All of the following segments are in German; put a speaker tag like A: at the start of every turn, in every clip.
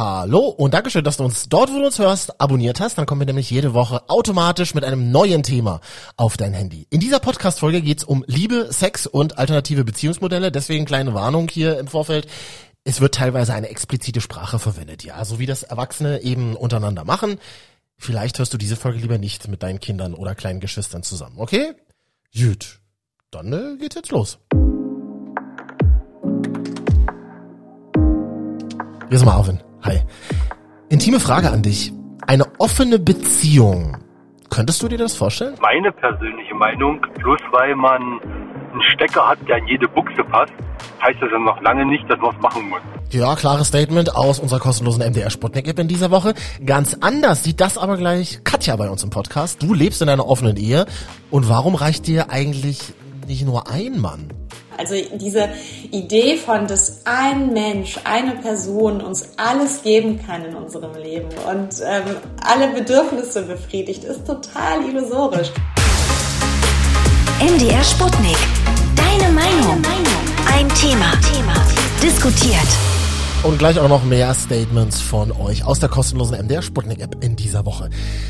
A: Hallo und Dankeschön, dass du uns dort, wo du uns hörst, abonniert hast. Dann kommen wir nämlich jede Woche automatisch mit einem neuen Thema auf dein Handy. In dieser Podcast-Folge geht's um Liebe, Sex und alternative Beziehungsmodelle. Deswegen kleine Warnung hier im Vorfeld. Es wird teilweise eine explizite Sprache verwendet, ja, so wie das Erwachsene eben untereinander machen. Vielleicht hörst du diese Folge lieber nicht mit deinen Kindern oder kleinen Geschwistern zusammen, okay? Gut, dann äh, geht's jetzt los. Hier ist Marvin. Hi. Intime Frage an dich. Eine offene Beziehung. Könntest du dir das vorstellen?
B: Meine persönliche Meinung, bloß weil man einen Stecker hat, der in jede Buchse passt, heißt das ja noch lange nicht, dass man es machen muss.
A: Ja, klares Statement aus unserer kostenlosen MDR Sputnik App in dieser Woche. Ganz anders sieht das aber gleich Katja bei uns im Podcast. Du lebst in einer offenen Ehe und warum reicht dir eigentlich nicht nur ein Mann?
C: Also diese Idee von, dass ein Mensch, eine Person uns alles geben kann in unserem Leben und ähm, alle Bedürfnisse befriedigt, ist total illusorisch.
D: MDR Sputnik. Deine Meinung. Ein Thema. Diskutiert.
A: Und gleich auch noch mehr Statements von euch aus der kostenlosen MDR Sputnik App in dieser Woche.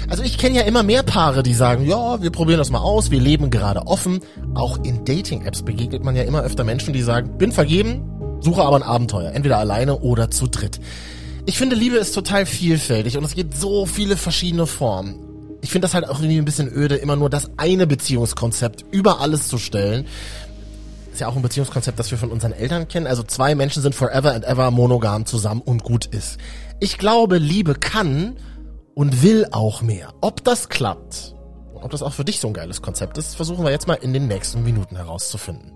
A: Also ich kenne ja immer mehr Paare, die sagen, ja, wir probieren das mal aus, wir leben gerade offen. Auch in Dating-Apps begegnet man ja immer öfter Menschen, die sagen, bin vergeben, suche aber ein Abenteuer, entweder alleine oder zu dritt. Ich finde, Liebe ist total vielfältig und es gibt so viele verschiedene Formen. Ich finde das halt auch irgendwie ein bisschen öde, immer nur das eine Beziehungskonzept über alles zu stellen ist ja auch ein Beziehungskonzept, das wir von unseren Eltern kennen. Also zwei Menschen sind forever and ever monogam zusammen und gut ist. Ich glaube, Liebe kann und will auch mehr. Ob das klappt und ob das auch für dich so ein geiles Konzept ist, versuchen wir jetzt mal in den nächsten Minuten herauszufinden.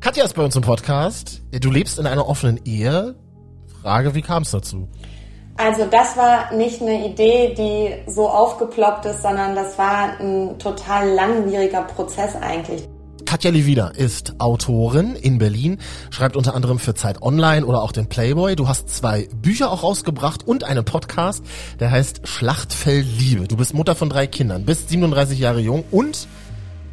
A: Katja ist bei uns im Podcast. Du lebst in einer offenen Ehe. Frage, wie kam es dazu?
C: Also das war nicht eine Idee, die so aufgeploppt ist, sondern das war ein total langwieriger Prozess eigentlich.
A: Katja Levina ist Autorin in Berlin, schreibt unter anderem für Zeit Online oder auch den Playboy. Du hast zwei Bücher auch rausgebracht und einen Podcast, der heißt Schlachtfeld Liebe. Du bist Mutter von drei Kindern, bist 37 Jahre jung und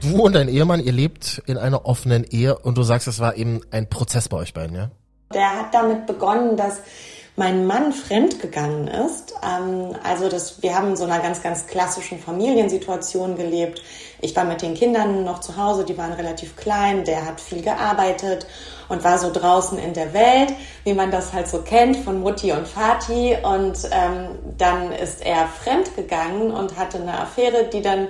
A: du und dein Ehemann, ihr lebt in einer offenen Ehe und du sagst, es war eben ein Prozess bei euch beiden, ja?
C: Der hat damit begonnen, dass mein Mann fremdgegangen ist. Ähm, also das, wir haben in so einer ganz, ganz klassischen Familiensituation gelebt. Ich war mit den Kindern noch zu Hause, die waren relativ klein, der hat viel gearbeitet und war so draußen in der Welt, wie man das halt so kennt von Mutti und Vati. Und ähm, dann ist er fremdgegangen und hatte eine Affäre, die dann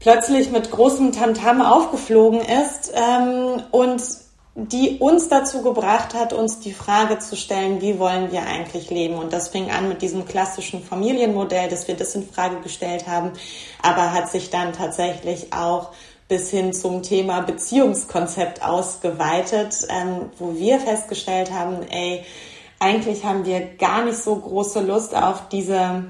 C: plötzlich mit großem Tamtam aufgeflogen ist. Ähm, und die uns dazu gebracht hat, uns die Frage zu stellen, wie wollen wir eigentlich leben? Und das fing an mit diesem klassischen Familienmodell, dass wir das in Frage gestellt haben, aber hat sich dann tatsächlich auch bis hin zum Thema Beziehungskonzept ausgeweitet, ähm, wo wir festgestellt haben, ey, eigentlich haben wir gar nicht so große Lust auf diese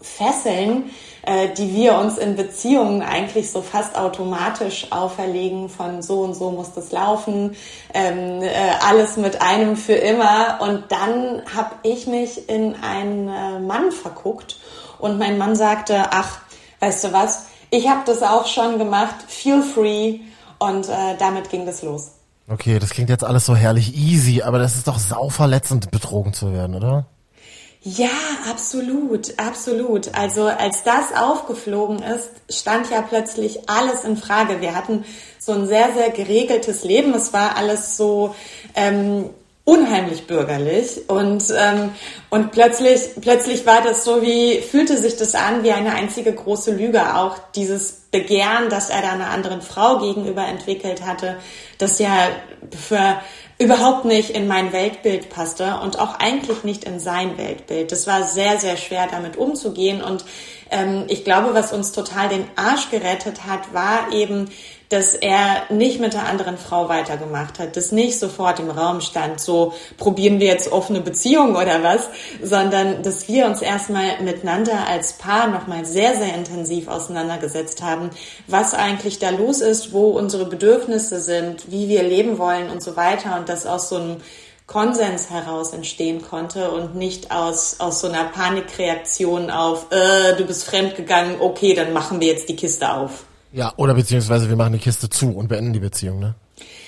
C: Fesseln, äh, die wir uns in Beziehungen eigentlich so fast automatisch auferlegen von so und so muss das laufen, ähm, äh, alles mit einem für immer. Und dann habe ich mich in einen äh, Mann verguckt und mein Mann sagte, ach, weißt du was, ich habe das auch schon gemacht, feel free. Und äh, damit ging das los.
A: Okay, das klingt jetzt alles so herrlich easy, aber das ist doch sauverletzend, betrogen zu werden, oder?
C: Ja, absolut, absolut. Also als das aufgeflogen ist, stand ja plötzlich alles in Frage. Wir hatten so ein sehr, sehr geregeltes Leben. Es war alles so ähm, unheimlich bürgerlich und ähm, und plötzlich plötzlich war das so wie fühlte sich das an wie eine einzige große Lüge auch dieses Begehren, das er da einer anderen Frau gegenüber entwickelt hatte, das ja für überhaupt nicht in mein Weltbild passte und auch eigentlich nicht in sein Weltbild. Das war sehr, sehr schwer damit umzugehen und ähm, ich glaube, was uns total den Arsch gerettet hat, war eben dass er nicht mit der anderen Frau weitergemacht hat, dass nicht sofort im Raum stand, so probieren wir jetzt offene Beziehungen oder was, sondern dass wir uns erstmal miteinander als Paar nochmal sehr, sehr intensiv auseinandergesetzt haben, was eigentlich da los ist, wo unsere Bedürfnisse sind, wie wir leben wollen und so weiter. Und das aus so einem Konsens heraus entstehen konnte und nicht aus, aus so einer Panikreaktion auf, äh, du bist fremdgegangen, okay, dann machen wir jetzt die Kiste auf.
A: Ja, oder beziehungsweise wir machen die Kiste zu und beenden die Beziehung, ne?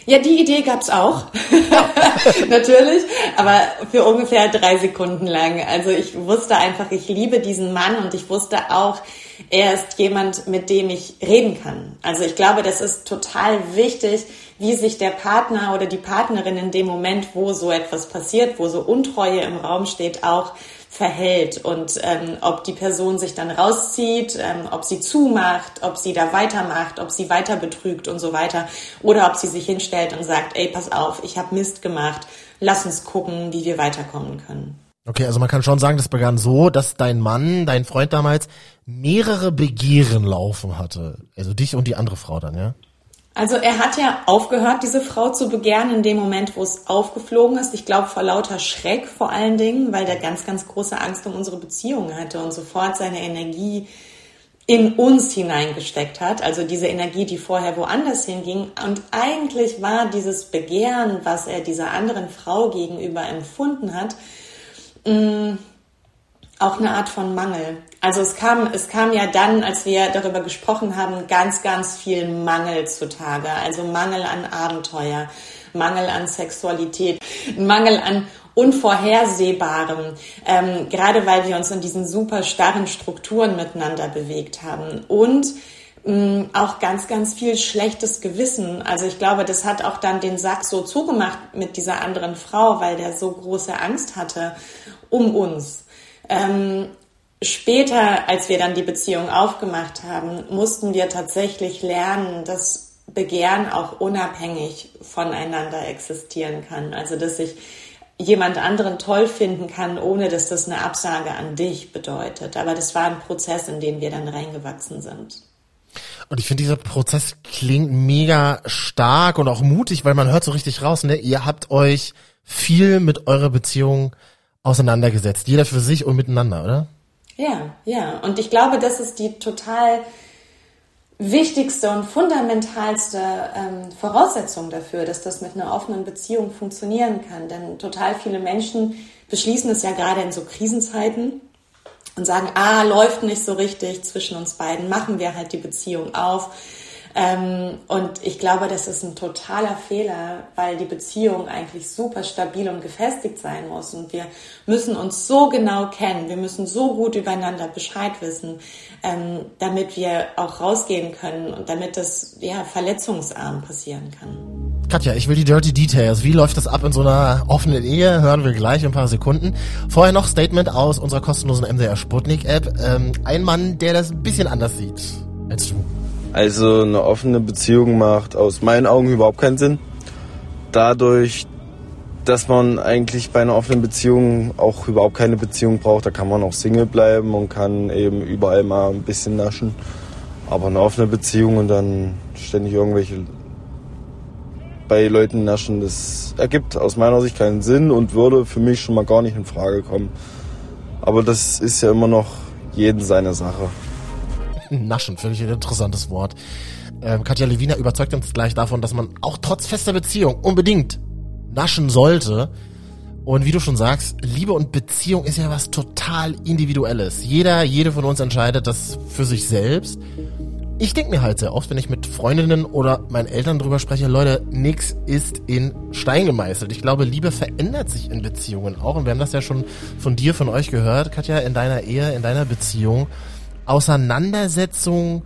C: Ja, die Idee gab's auch. Natürlich, aber für ungefähr drei Sekunden lang. Also ich wusste einfach, ich liebe diesen Mann und ich wusste auch, er ist jemand, mit dem ich reden kann. Also ich glaube, das ist total wichtig, wie sich der Partner oder die Partnerin in dem Moment, wo so etwas passiert, wo so Untreue im Raum steht, auch verhält und ähm, ob die Person sich dann rauszieht, ähm, ob sie zumacht, ob sie da weitermacht, ob sie weiter betrügt und so weiter oder ob sie sich hinstellt und sagt, ey, pass auf, ich habe Mist gemacht, lass uns gucken, wie wir weiterkommen können.
A: Okay, also man kann schon sagen, das begann so, dass dein Mann, dein Freund damals, mehrere Begehren laufen hatte. Also dich und die andere Frau dann, ja?
C: Also er hat ja aufgehört, diese Frau zu begehren in dem Moment, wo es aufgeflogen ist. Ich glaube vor lauter Schreck vor allen Dingen, weil der ganz, ganz große Angst um unsere Beziehung hatte und sofort seine Energie in uns hineingesteckt hat. Also diese Energie, die vorher woanders hinging. Und eigentlich war dieses Begehren, was er dieser anderen Frau gegenüber empfunden hat, mh, mm, auch eine Art von Mangel. Also es kam, es kam ja dann, als wir darüber gesprochen haben, ganz, ganz viel Mangel zutage. Also Mangel an Abenteuer, Mangel an Sexualität, Mangel an Unvorhersehbarem, ähm, gerade weil wir uns in diesen super starren Strukturen miteinander bewegt haben. Und mh, auch ganz, ganz viel schlechtes Gewissen. Also ich glaube, das hat auch dann den Sack so zugemacht mit dieser anderen Frau, weil der so große Angst hatte um uns. Ähm, später, als wir dann die Beziehung aufgemacht haben, mussten wir tatsächlich lernen, dass Begehren auch unabhängig voneinander existieren kann. Also, dass ich jemand anderen toll finden kann, ohne dass das eine Absage an dich bedeutet. Aber das war ein Prozess, in den wir dann reingewachsen sind.
A: Und ich finde, dieser Prozess klingt mega stark und auch mutig, weil man hört so richtig raus, ne? Ihr habt euch viel mit eurer Beziehung auseinandergesetzt. Jeder für sich und miteinander, oder?
C: Ja, ja. Und ich glaube, das ist die total wichtigste und fundamentalste ähm, Voraussetzung dafür, dass das mit einer offenen Beziehung funktionieren kann. Denn total viele Menschen beschließen es ja gerade in so Krisenzeiten und sagen, ah, läuft nicht so richtig zwischen uns beiden, machen wir halt die Beziehung auf und ich glaube, das ist ein totaler Fehler, weil die Beziehung eigentlich super stabil und gefestigt sein muss. Und wir müssen uns so genau kennen, wir müssen so gut übereinander Bescheid wissen, ähm, damit wir auch rausgehen können und damit das ja verletzungsarm passieren kann.
A: Katja, ich will die Dirty Details. Wie läuft das ab in so einer offenen Ehe? Hören wir gleich in ein paar Sekunden. Vorher noch Statement aus unserer kostenlosen MDR Sputnik App. Ähm, ein Mann, der das ein bisschen anders sieht als du.
E: Also eine offene Beziehung macht aus meinen Augen überhaupt keinen Sinn. Dadurch, dass man eigentlich bei einer offenen Beziehung auch überhaupt keine Beziehung braucht, da kann man auch Single bleiben und kann eben überall mal ein bisschen naschen. Aber eine offene Beziehung und dann ständig irgendwelche bei Leuten naschen, das ergibt aus meiner Sicht keinen Sinn und würde für mich schon mal gar nicht in Frage kommen. Aber das ist ja immer noch jeden seine Sache.
A: Naschen, finde ich ein interessantes Wort. Ähm, Katja Lewina überzeugt uns gleich davon, dass man auch trotz fester Beziehung unbedingt naschen sollte. Und wie du schon sagst, Liebe und Beziehung ist ja was total Individuelles. Jeder, jede von uns entscheidet das für sich selbst. Ich denke mir halt sehr oft, wenn ich mit Freundinnen oder meinen Eltern drüber spreche, Leute, nix ist in Stein gemeißelt. Ich glaube, Liebe verändert sich in Beziehungen auch. Und wir haben das ja schon von dir, von euch gehört, Katja, in deiner Ehe, in deiner Beziehung. Auseinandersetzung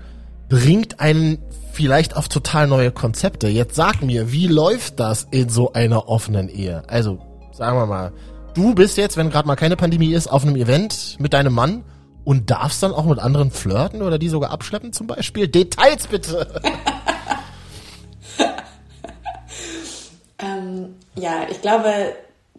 A: bringt einen vielleicht auf total neue Konzepte. Jetzt sag mir, wie läuft das in so einer offenen Ehe? Also, sagen wir mal, du bist jetzt, wenn gerade mal keine Pandemie ist, auf einem Event mit deinem Mann und darfst dann auch mit anderen flirten oder die sogar abschleppen zum Beispiel? Details bitte!
C: ähm, ja, ich glaube,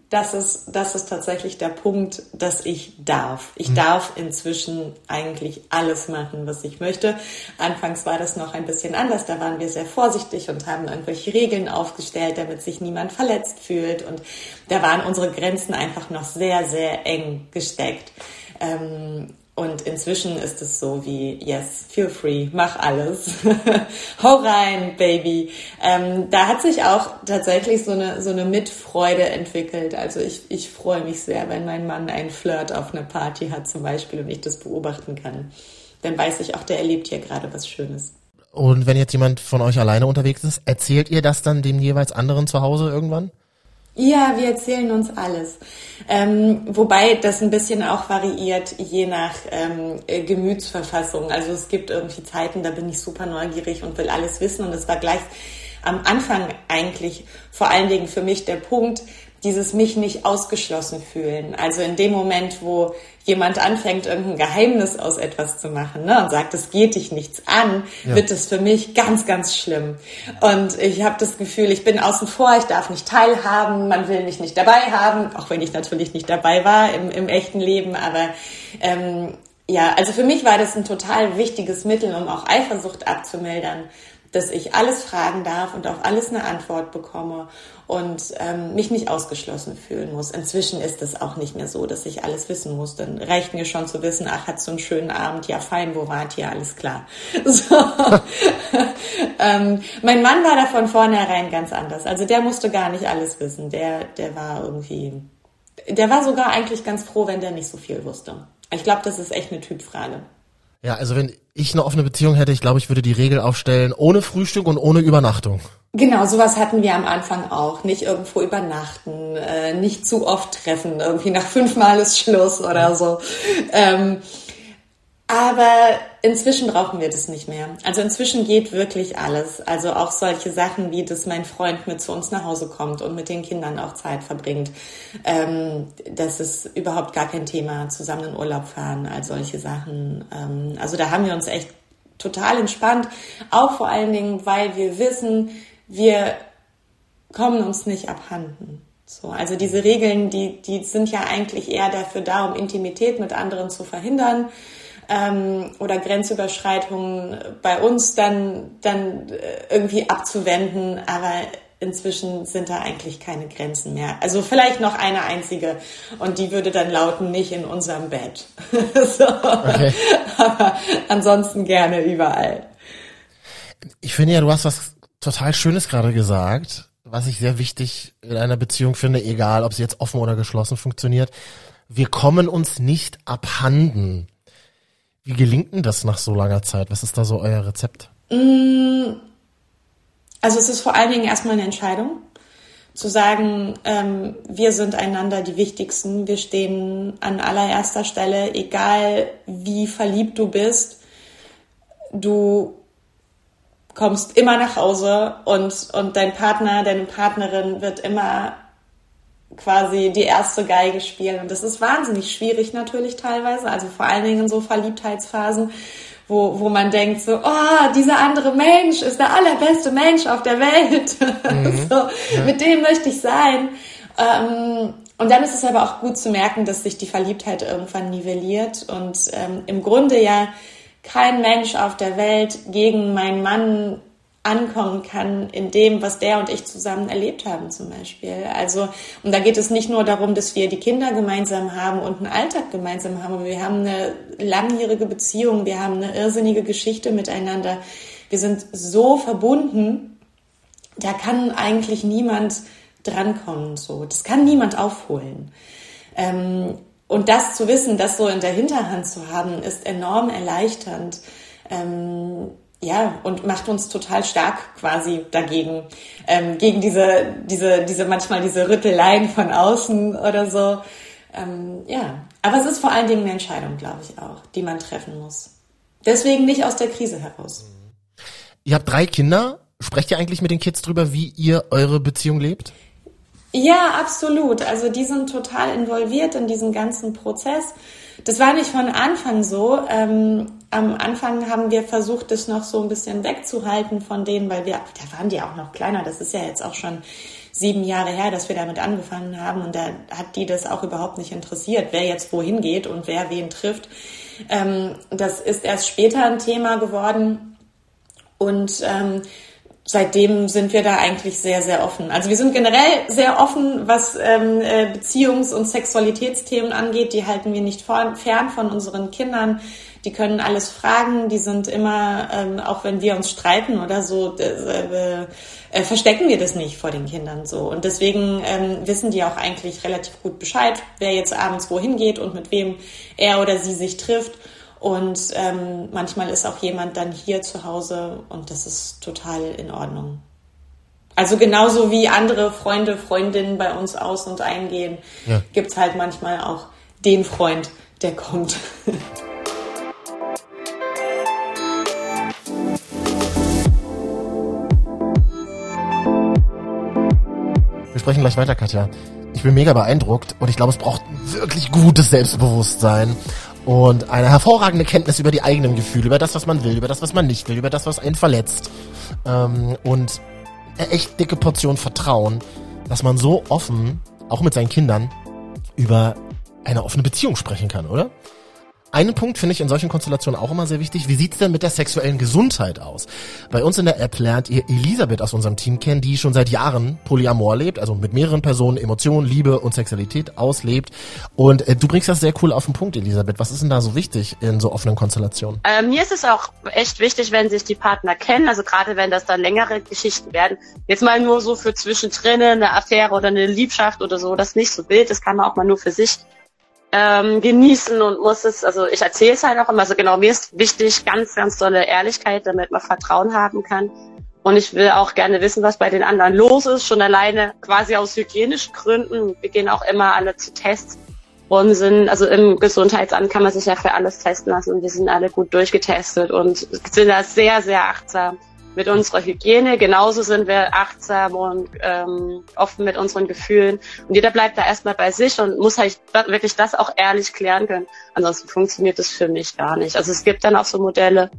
C: das ist, das ist tatsächlich der Punkt, dass ich darf. Ich mhm. darf inzwischen eigentlich alles machen, was ich möchte. Anfangs war das noch ein bisschen anders. Da waren wir sehr vorsichtig und haben irgendwelche Regeln aufgestellt, damit sich niemand verletzt fühlt. Und da waren unsere Grenzen einfach noch sehr, sehr eng gesteckt. Ähm, und inzwischen ist es so wie, yes, feel free, mach alles. Hau rein, Baby. Ähm, da hat sich auch tatsächlich so eine, so eine Mitfreude entwickelt. Also ich, ich freue mich sehr, wenn mein Mann einen Flirt auf einer Party hat zum Beispiel und ich das beobachten kann. Dann weiß ich auch, der erlebt hier gerade was Schönes.
A: Und wenn jetzt jemand von euch alleine unterwegs ist, erzählt ihr das dann dem jeweils anderen zu Hause irgendwann?
C: Ja, wir erzählen uns alles. Ähm, wobei das ein bisschen auch variiert, je nach ähm, äh, Gemütsverfassung. Also es gibt irgendwie Zeiten, da bin ich super neugierig und will alles wissen. Und es war gleich am Anfang eigentlich vor allen Dingen für mich der Punkt, dieses mich nicht ausgeschlossen fühlen. Also in dem Moment, wo jemand anfängt, irgendein Geheimnis aus etwas zu machen ne, und sagt, es geht dich nichts an, ja. wird es für mich ganz, ganz schlimm. Und ich habe das Gefühl, ich bin außen vor, ich darf nicht teilhaben, man will mich nicht dabei haben, auch wenn ich natürlich nicht dabei war im, im echten Leben, aber ähm, ja, also für mich war das ein total wichtiges Mittel, um auch Eifersucht abzumildern dass ich alles fragen darf und auf alles eine Antwort bekomme und ähm, mich nicht ausgeschlossen fühlen muss. Inzwischen ist es auch nicht mehr so, dass ich alles wissen muss. Dann reicht mir schon zu wissen, ach, hat so einen schönen Abend, ja fein, wo wart ihr, alles klar. So. ähm, mein Mann war da von vornherein ganz anders. Also der musste gar nicht alles wissen. Der, der war irgendwie, der war sogar eigentlich ganz froh, wenn der nicht so viel wusste. Ich glaube, das ist echt eine Typfrage.
A: Ja, also wenn ich eine offene Beziehung hätte, ich glaube, ich würde die Regel aufstellen, ohne Frühstück und ohne Übernachtung.
C: Genau, sowas hatten wir am Anfang auch. Nicht irgendwo übernachten, äh, nicht zu oft treffen, irgendwie nach fünfmal ist Schluss oder so. Ähm, aber inzwischen brauchen wir das nicht mehr. Also inzwischen geht wirklich alles. Also auch solche Sachen wie, dass mein Freund mit zu uns nach Hause kommt und mit den Kindern auch Zeit verbringt. Ähm, das ist überhaupt gar kein Thema. Zusammen in Urlaub fahren, all solche Sachen. Ähm, also da haben wir uns echt total entspannt. Auch vor allen Dingen, weil wir wissen, wir kommen uns nicht abhanden. So, also diese Regeln, die, die sind ja eigentlich eher dafür da, um Intimität mit anderen zu verhindern ähm, oder Grenzüberschreitungen bei uns dann, dann äh, irgendwie abzuwenden. Aber inzwischen sind da eigentlich keine Grenzen mehr. Also vielleicht noch eine einzige und die würde dann lauten, nicht in unserem Bett. so. okay. Aber ansonsten gerne überall.
A: Ich finde ja, du hast was total Schönes gerade gesagt, was ich sehr wichtig in einer Beziehung finde, egal ob sie jetzt offen oder geschlossen funktioniert. Wir kommen uns nicht abhanden. Wie gelingt denn das nach so langer Zeit? Was ist da so euer Rezept? Mm,
C: also es ist vor allen Dingen erstmal eine Entscheidung. Zu sagen, ähm, wir sind einander die Wichtigsten, wir stehen an allererster Stelle, egal wie verliebt du bist, du kommst immer nach Hause und, und dein Partner, deine Partnerin wird immer quasi die erste Geige spielen. Und das ist wahnsinnig schwierig natürlich teilweise, also vor allen Dingen in so Verliebtheitsphasen, wo, wo man denkt so, oh, dieser andere Mensch ist der allerbeste Mensch auf der Welt. Mhm. so, ja. Mit dem möchte ich sein. Ähm, und dann ist es aber auch gut zu merken, dass sich die Verliebtheit irgendwann nivelliert und ähm, im Grunde ja kein Mensch auf der Welt gegen meinen Mann ankommen kann in dem, was der und ich zusammen erlebt haben zum Beispiel. Also, und da geht es nicht nur darum, dass wir die Kinder gemeinsam haben und einen Alltag gemeinsam haben, aber wir haben eine langjährige Beziehung, wir haben eine irrsinnige Geschichte miteinander. Wir sind so verbunden, da kann eigentlich niemand drankommen, so. Das kann niemand aufholen. Ähm, und das zu wissen, das so in der Hinterhand zu haben, ist enorm erleichternd. Ähm, ja, und macht uns total stark quasi dagegen, ähm, gegen diese, diese, diese, manchmal diese Rütteleien von außen oder so. Ähm, ja, aber es ist vor allen Dingen eine Entscheidung, glaube ich auch, die man treffen muss. Deswegen nicht aus der Krise heraus.
A: Ihr habt drei Kinder. Sprecht ihr eigentlich mit den Kids drüber, wie ihr eure Beziehung lebt?
C: Ja, absolut. Also die sind total involviert in diesen ganzen Prozess. Das war nicht von Anfang so. Ähm, am Anfang haben wir versucht, das noch so ein bisschen wegzuhalten von denen, weil wir, da waren die auch noch kleiner. Das ist ja jetzt auch schon sieben Jahre her, dass wir damit angefangen haben. Und da hat die das auch überhaupt nicht interessiert, wer jetzt wohin geht und wer wen trifft. Ähm, das ist erst später ein Thema geworden. Und ähm, seitdem sind wir da eigentlich sehr, sehr offen. Also wir sind generell sehr offen, was ähm, äh, Beziehungs- und Sexualitätsthemen angeht. Die halten wir nicht fern von unseren Kindern. Die können alles fragen. Die sind immer, ähm, auch wenn wir uns streiten oder so, äh, äh, verstecken wir das nicht vor den Kindern so. Und deswegen ähm, wissen die auch eigentlich relativ gut Bescheid, wer jetzt abends wohin geht und mit wem er oder sie sich trifft. Und ähm, manchmal ist auch jemand dann hier zu Hause und das ist total in Ordnung. Also genauso wie andere Freunde, Freundinnen bei uns aus und eingehen, ja. gibt's halt manchmal auch den Freund, der kommt.
A: Wir sprechen gleich weiter, Katja. Ich bin mega beeindruckt und ich glaube, es braucht wirklich gutes Selbstbewusstsein und eine hervorragende Kenntnis über die eigenen Gefühle, über das, was man will, über das, was man nicht will, über das, was einen verletzt. Ähm, und eine echt dicke Portion Vertrauen, dass man so offen, auch mit seinen Kindern, über eine offene Beziehung sprechen kann, oder? Einen Punkt finde ich in solchen Konstellationen auch immer sehr wichtig. Wie sieht's denn mit der sexuellen Gesundheit aus? Bei uns in der App lernt ihr Elisabeth aus unserem Team kennen, die schon seit Jahren Polyamor lebt, also mit mehreren Personen Emotionen, Liebe und Sexualität auslebt. Und äh, du bringst das sehr cool auf den Punkt, Elisabeth. Was ist denn da so wichtig in so offenen Konstellationen?
F: Äh, mir ist es auch echt wichtig, wenn sich die Partner kennen, also gerade wenn das dann längere Geschichten werden. Jetzt mal nur so für zwischendrin eine Affäre oder eine Liebschaft oder so, das nicht so wild, das kann man auch mal nur für sich ähm, genießen und muss es, also ich erzähle es halt auch immer, also genau, mir ist wichtig ganz, ganz tolle Ehrlichkeit, damit man Vertrauen haben kann. Und ich will auch gerne wissen, was bei den anderen los ist, schon alleine quasi aus hygienischen Gründen. Wir gehen auch immer alle zu Tests und sind, also im Gesundheitsamt kann man sich ja für alles testen lassen und wir sind alle gut durchgetestet und sind da sehr, sehr achtsam mit unserer Hygiene. Genauso sind wir achtsam und ähm, offen mit unseren Gefühlen. Und jeder bleibt da erstmal bei sich und muss halt wirklich das auch ehrlich klären können. Ansonsten funktioniert das für mich gar nicht. Also es gibt dann auch so Modelle,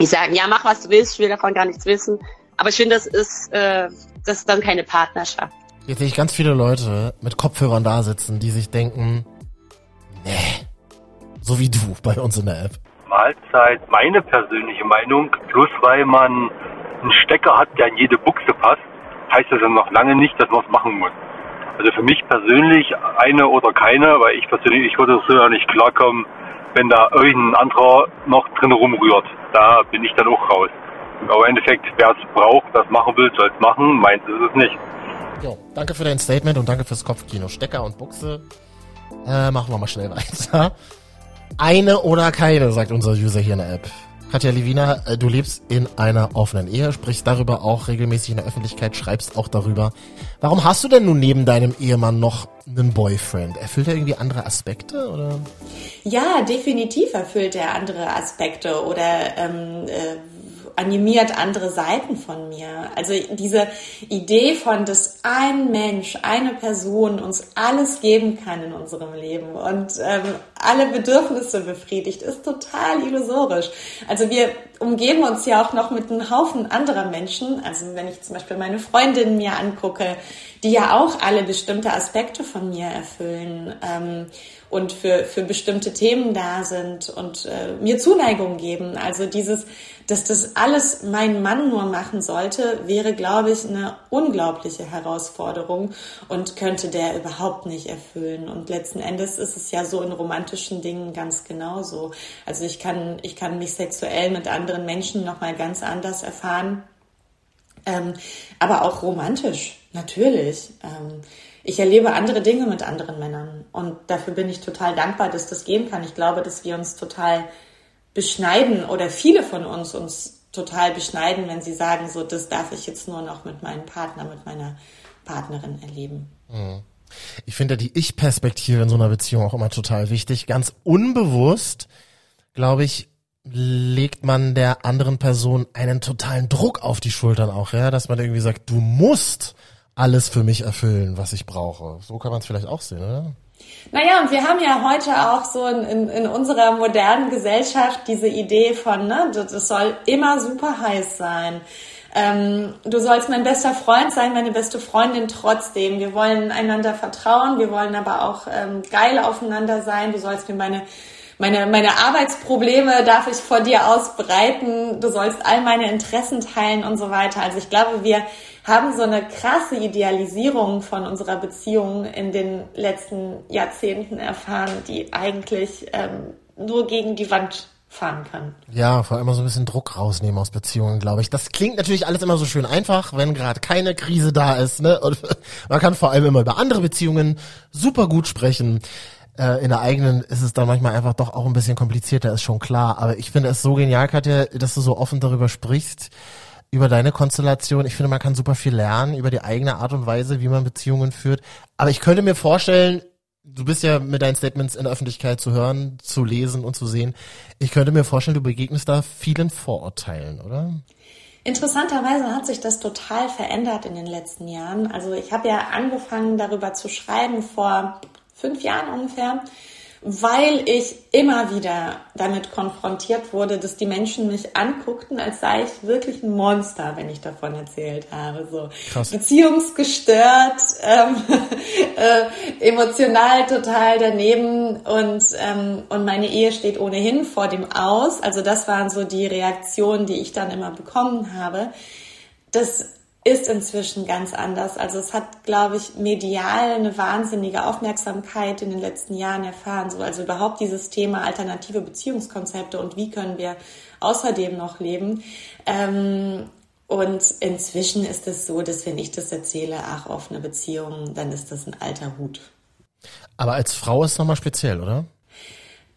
F: die sagen, ja, mach was du willst, ich will davon gar nichts wissen. Aber ich finde, das ist, äh, das ist dann keine Partnerschaft.
A: Jetzt sehe ich ganz viele Leute mit Kopfhörern da sitzen, die sich denken, nee, so wie du bei uns in der App.
B: Mahlzeit, meine persönliche Meinung, bloß weil man einen Stecker hat, der in jede Buchse passt, heißt das ja noch lange nicht, dass man es machen muss. Also für mich persönlich eine oder keine, weil ich persönlich, ich würde so ja nicht klarkommen, wenn da irgendein anderer noch drin rumrührt. Da bin ich dann auch raus. Aber im Endeffekt, wer es braucht, das machen will, soll es machen, meint ist es nicht.
A: Jo, danke für dein Statement und danke fürs Kopfkino. Stecker und Buchse. Äh, machen wir mal schnell weiter. Eine oder keine, sagt unser User hier in der App. Katja Levina, äh, du lebst in einer offenen Ehe, sprichst darüber auch regelmäßig in der Öffentlichkeit, schreibst auch darüber. Warum hast du denn nun neben deinem Ehemann noch einen Boyfriend? Erfüllt er irgendwie andere Aspekte oder?
C: Ja, definitiv erfüllt er andere Aspekte oder ähm, äh, animiert andere Seiten von mir. Also diese Idee von, dass ein Mensch, eine Person uns alles geben kann in unserem Leben und ähm, alle Bedürfnisse befriedigt, ist total illusorisch. Also wir umgeben uns ja auch noch mit einem Haufen anderer Menschen. Also wenn ich zum Beispiel meine Freundinnen mir angucke, die ja auch alle bestimmte Aspekte von mir erfüllen. Ähm, und für, für bestimmte Themen da sind und äh, mir Zuneigung geben. Also dieses, dass das alles mein Mann nur machen sollte, wäre, glaube ich, eine unglaubliche Herausforderung und könnte der überhaupt nicht erfüllen. Und letzten Endes ist es ja so in romantischen Dingen ganz genauso. Also ich kann, ich kann mich sexuell mit anderen Menschen nochmal ganz anders erfahren. Ähm, aber auch romantisch, natürlich. Ähm, ich erlebe andere Dinge mit anderen Männern. Und dafür bin ich total dankbar, dass das gehen kann. Ich glaube, dass wir uns total beschneiden oder viele von uns uns total beschneiden, wenn sie sagen, so, das darf ich jetzt nur noch mit meinem Partner, mit meiner Partnerin erleben.
A: Mhm. Ich finde die Ich-Perspektive in so einer Beziehung auch immer total wichtig. Ganz unbewusst, glaube ich, legt man der anderen Person einen totalen Druck auf die Schultern auch, ja, dass man irgendwie sagt, du musst alles für mich erfüllen, was ich brauche. So kann man es vielleicht auch sehen, oder?
C: Naja, und wir haben ja heute auch so in, in, in unserer modernen Gesellschaft diese Idee von, ne, das soll immer super heiß sein. Ähm, du sollst mein bester Freund sein, meine beste Freundin trotzdem. Wir wollen einander vertrauen, wir wollen aber auch ähm, geil aufeinander sein. Du sollst mir meine meine, meine Arbeitsprobleme darf ich vor dir ausbreiten, du sollst all meine Interessen teilen und so weiter. Also ich glaube, wir haben so eine krasse Idealisierung von unserer Beziehung in den letzten Jahrzehnten erfahren, die eigentlich ähm, nur gegen die Wand fahren kann.
A: Ja, vor allem so ein bisschen Druck rausnehmen aus Beziehungen, glaube ich. Das klingt natürlich alles immer so schön einfach, wenn gerade keine Krise da ist. Ne? Und man kann vor allem immer über andere Beziehungen super gut sprechen. Äh, in der eigenen ist es dann manchmal einfach doch auch ein bisschen komplizierter, ist schon klar. Aber ich finde es so genial, Katja, dass du so offen darüber sprichst, über deine Konstellation. Ich finde, man kann super viel lernen über die eigene Art und Weise, wie man Beziehungen führt. Aber ich könnte mir vorstellen, du bist ja mit deinen Statements in der Öffentlichkeit zu hören, zu lesen und zu sehen. Ich könnte mir vorstellen, du begegnest da vielen Vorurteilen, oder?
C: Interessanterweise hat sich das total verändert in den letzten Jahren. Also ich habe ja angefangen darüber zu schreiben vor fünf Jahren ungefähr weil ich immer wieder damit konfrontiert wurde, dass die Menschen mich anguckten, als sei ich wirklich ein Monster, wenn ich davon erzählt habe. So Krass. beziehungsgestört, ähm, äh, emotional total daneben und ähm, und meine Ehe steht ohnehin vor dem Aus. Also das waren so die Reaktionen, die ich dann immer bekommen habe. Das ist inzwischen ganz anders. Also es hat, glaube ich, medial eine wahnsinnige Aufmerksamkeit in den letzten Jahren erfahren. So, also überhaupt dieses Thema alternative Beziehungskonzepte und wie können wir außerdem noch leben. Ähm, und inzwischen ist es so, dass wenn ich das erzähle, ach, offene Beziehungen, dann ist das ein alter Hut.
A: Aber als Frau ist es nochmal speziell, oder?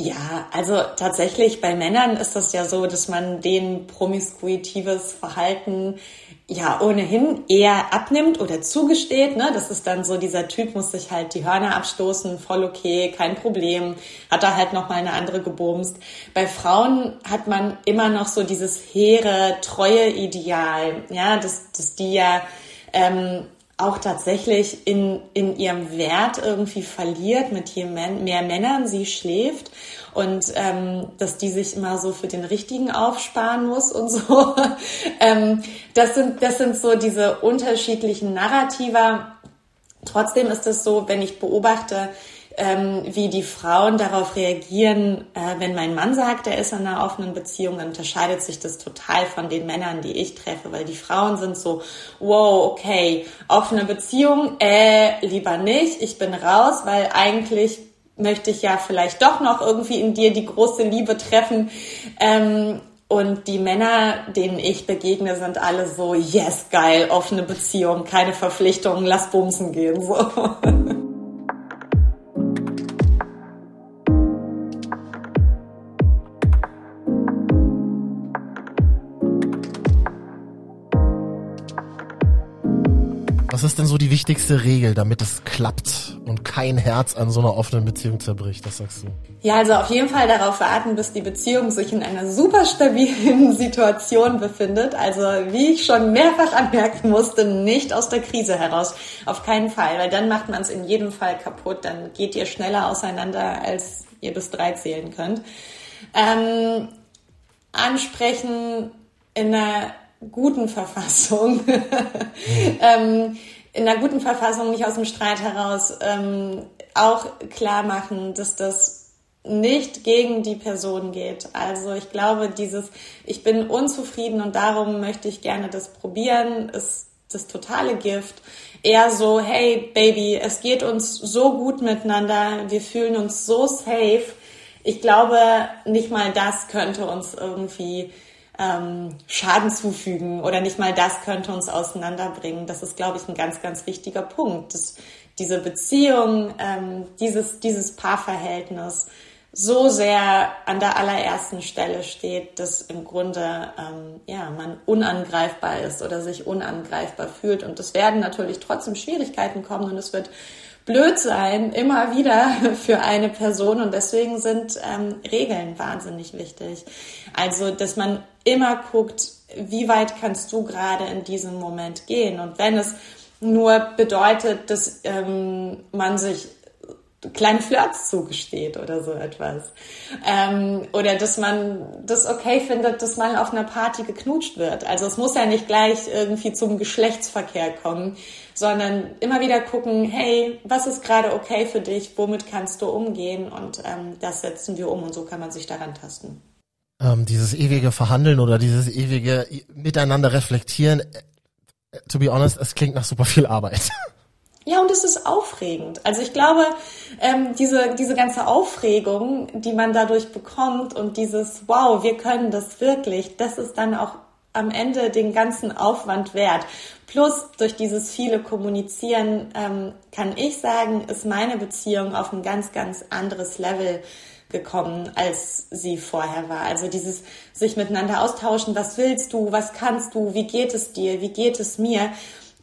C: Ja, also tatsächlich bei Männern ist das ja so, dass man denen promiskuitives Verhalten ja ohnehin eher abnimmt oder zugesteht. Ne? Das ist dann so, dieser Typ muss sich halt die Hörner abstoßen, voll okay, kein Problem, hat da halt nochmal eine andere gebumst. Bei Frauen hat man immer noch so dieses hehre, treue Ideal, ja, dass, dass die ja ähm, auch tatsächlich in, in ihrem Wert irgendwie verliert, mit je mehr Männern sie schläft und ähm, dass die sich immer so für den Richtigen aufsparen muss und so. ähm, das, sind, das sind so diese unterschiedlichen Narrativa. Trotzdem ist es so, wenn ich beobachte, ähm, wie die Frauen darauf reagieren, äh, wenn mein Mann sagt, er ist in einer offenen Beziehung, dann unterscheidet sich das total von den Männern, die ich treffe, weil die Frauen sind so, wow, okay, offene Beziehung, äh, lieber nicht, ich bin raus, weil eigentlich möchte ich ja vielleicht doch noch irgendwie in dir die große Liebe treffen. Ähm, und die Männer, denen ich begegne, sind alle so, yes, geil, offene Beziehung, keine Verpflichtungen, lass bumsen gehen, so.
A: Was ist denn so die wichtigste Regel, damit es klappt und kein Herz an so einer offenen Beziehung zerbricht? Was sagst du?
C: Ja, also auf jeden Fall darauf warten, bis die Beziehung sich in einer super stabilen Situation befindet. Also wie ich schon mehrfach anmerken musste, nicht aus der Krise heraus. Auf keinen Fall, weil dann macht man es in jedem Fall kaputt. Dann geht ihr schneller auseinander, als ihr bis drei zählen könnt. Ähm, ansprechen in einer guten Verfassung, ähm, in einer guten Verfassung, nicht aus dem Streit heraus, ähm, auch klar machen, dass das nicht gegen die Person geht. Also ich glaube, dieses Ich bin unzufrieden und darum möchte ich gerne das probieren, ist das totale Gift. Eher so, hey Baby, es geht uns so gut miteinander, wir fühlen uns so safe. Ich glaube, nicht mal das könnte uns irgendwie ähm, Schaden zufügen oder nicht mal das könnte uns auseinanderbringen. Das ist, glaube ich, ein ganz, ganz wichtiger Punkt, dass diese Beziehung, ähm, dieses, dieses Paarverhältnis so sehr an der allerersten Stelle steht, dass im Grunde ähm, ja man unangreifbar ist oder sich unangreifbar fühlt. Und es werden natürlich trotzdem Schwierigkeiten kommen und es wird blöd sein, immer wieder für eine Person. Und deswegen sind ähm, Regeln wahnsinnig wichtig. Also, dass man immer guckt, wie weit kannst du gerade in diesem Moment gehen. Und wenn es nur bedeutet, dass ähm, man sich kleine Flirts zugesteht oder so etwas. Ähm, oder dass man das okay findet, dass mal auf einer Party geknutscht wird. Also es muss ja nicht gleich irgendwie zum Geschlechtsverkehr kommen, sondern immer wieder gucken, hey, was ist gerade okay für dich, womit kannst du umgehen und ähm, das setzen wir um und so kann man sich daran tasten.
A: Ähm, dieses ewige Verhandeln oder dieses ewige Miteinander reflektieren, äh, to be honest, es klingt nach super viel Arbeit.
C: Ja, und es ist aufregend. Also ich glaube, ähm, diese, diese ganze Aufregung, die man dadurch bekommt und dieses, wow, wir können das wirklich, das ist dann auch am Ende den ganzen Aufwand wert. Plus durch dieses viele Kommunizieren ähm, kann ich sagen, ist meine Beziehung auf ein ganz, ganz anderes Level gekommen, als sie vorher war. Also dieses sich miteinander austauschen, was willst du, was kannst du, wie geht es dir, wie geht es mir,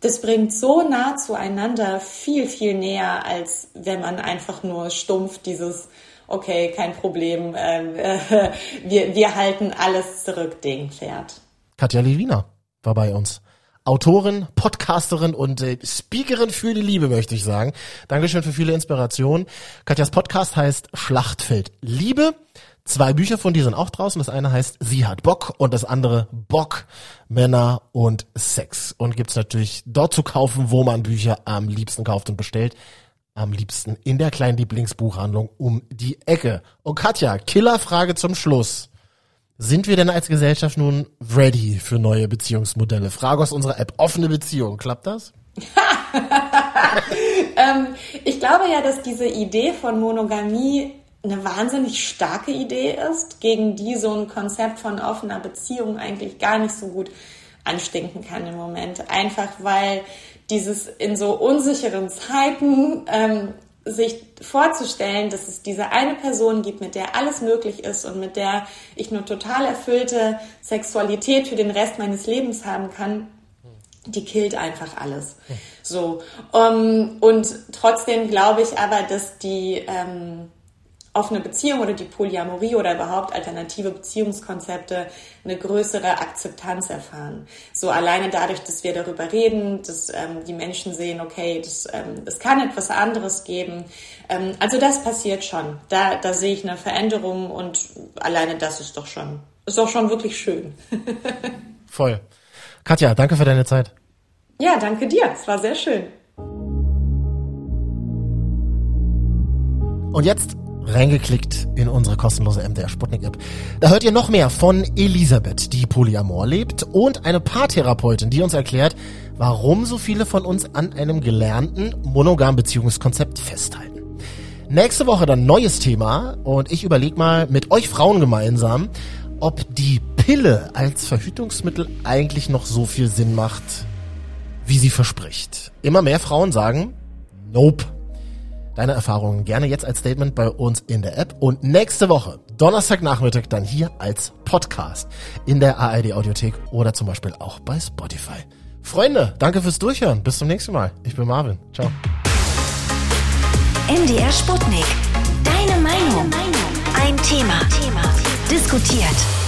C: das bringt so nah zueinander viel, viel näher, als wenn man einfach nur stumpf dieses okay, kein Problem, äh, wir, wir halten alles zurück, Ding fährt.
A: Katja Lewina war bei uns. Autorin, Podcasterin und äh, Speakerin für die Liebe, möchte ich sagen. Dankeschön für viele Inspirationen. Katjas Podcast heißt Schlachtfeld Liebe. Zwei Bücher von dir sind auch draußen. Das eine heißt Sie hat Bock und das andere Bock, Männer und Sex. Und gibt's natürlich dort zu kaufen, wo man Bücher am liebsten kauft und bestellt. Am liebsten in der kleinen Lieblingsbuchhandlung um die Ecke. Und Katja, Killerfrage zum Schluss. Sind wir denn als Gesellschaft nun ready für neue Beziehungsmodelle? Frage aus unserer App. Offene Beziehung. Klappt das?
C: ähm, ich glaube ja, dass diese Idee von Monogamie eine wahnsinnig starke Idee ist, gegen die so ein Konzept von offener Beziehung eigentlich gar nicht so gut anstinken kann im Moment. Einfach weil dieses in so unsicheren Zeiten ähm, sich vorzustellen, dass es diese eine Person gibt, mit der alles möglich ist und mit der ich nur total erfüllte Sexualität für den Rest meines Lebens haben kann, die killt einfach alles. So. Um, und trotzdem glaube ich aber, dass die ähm, offene Beziehung oder die Polyamorie oder überhaupt alternative Beziehungskonzepte eine größere Akzeptanz erfahren. So alleine dadurch, dass wir darüber reden, dass ähm, die Menschen sehen, okay, das, ähm, es kann etwas anderes geben. Ähm, also das passiert schon. Da, da sehe ich eine Veränderung und alleine das ist doch schon, ist doch schon wirklich schön.
A: Voll. Katja, danke für deine Zeit.
C: Ja, danke dir. Es war sehr schön.
A: Und jetzt reingeklickt in unsere kostenlose MDR Sputnik App. Da hört ihr noch mehr von Elisabeth, die Polyamor lebt und eine Paartherapeutin, die uns erklärt, warum so viele von uns an einem gelernten monogamen Beziehungskonzept festhalten. Nächste Woche dann neues Thema und ich überlege mal mit euch Frauen gemeinsam, ob die Pille als Verhütungsmittel eigentlich noch so viel Sinn macht, wie sie verspricht. Immer mehr Frauen sagen, nope deine Erfahrungen gerne jetzt als Statement bei uns in der App und nächste Woche, Donnerstagnachmittag, dann hier als Podcast in der ARD Audiothek oder zum Beispiel auch bei Spotify. Freunde, danke fürs Durchhören. Bis zum nächsten Mal. Ich bin Marvin. Ciao.
D: MDR Sputnik. Deine Meinung. Ein Thema. Diskutiert.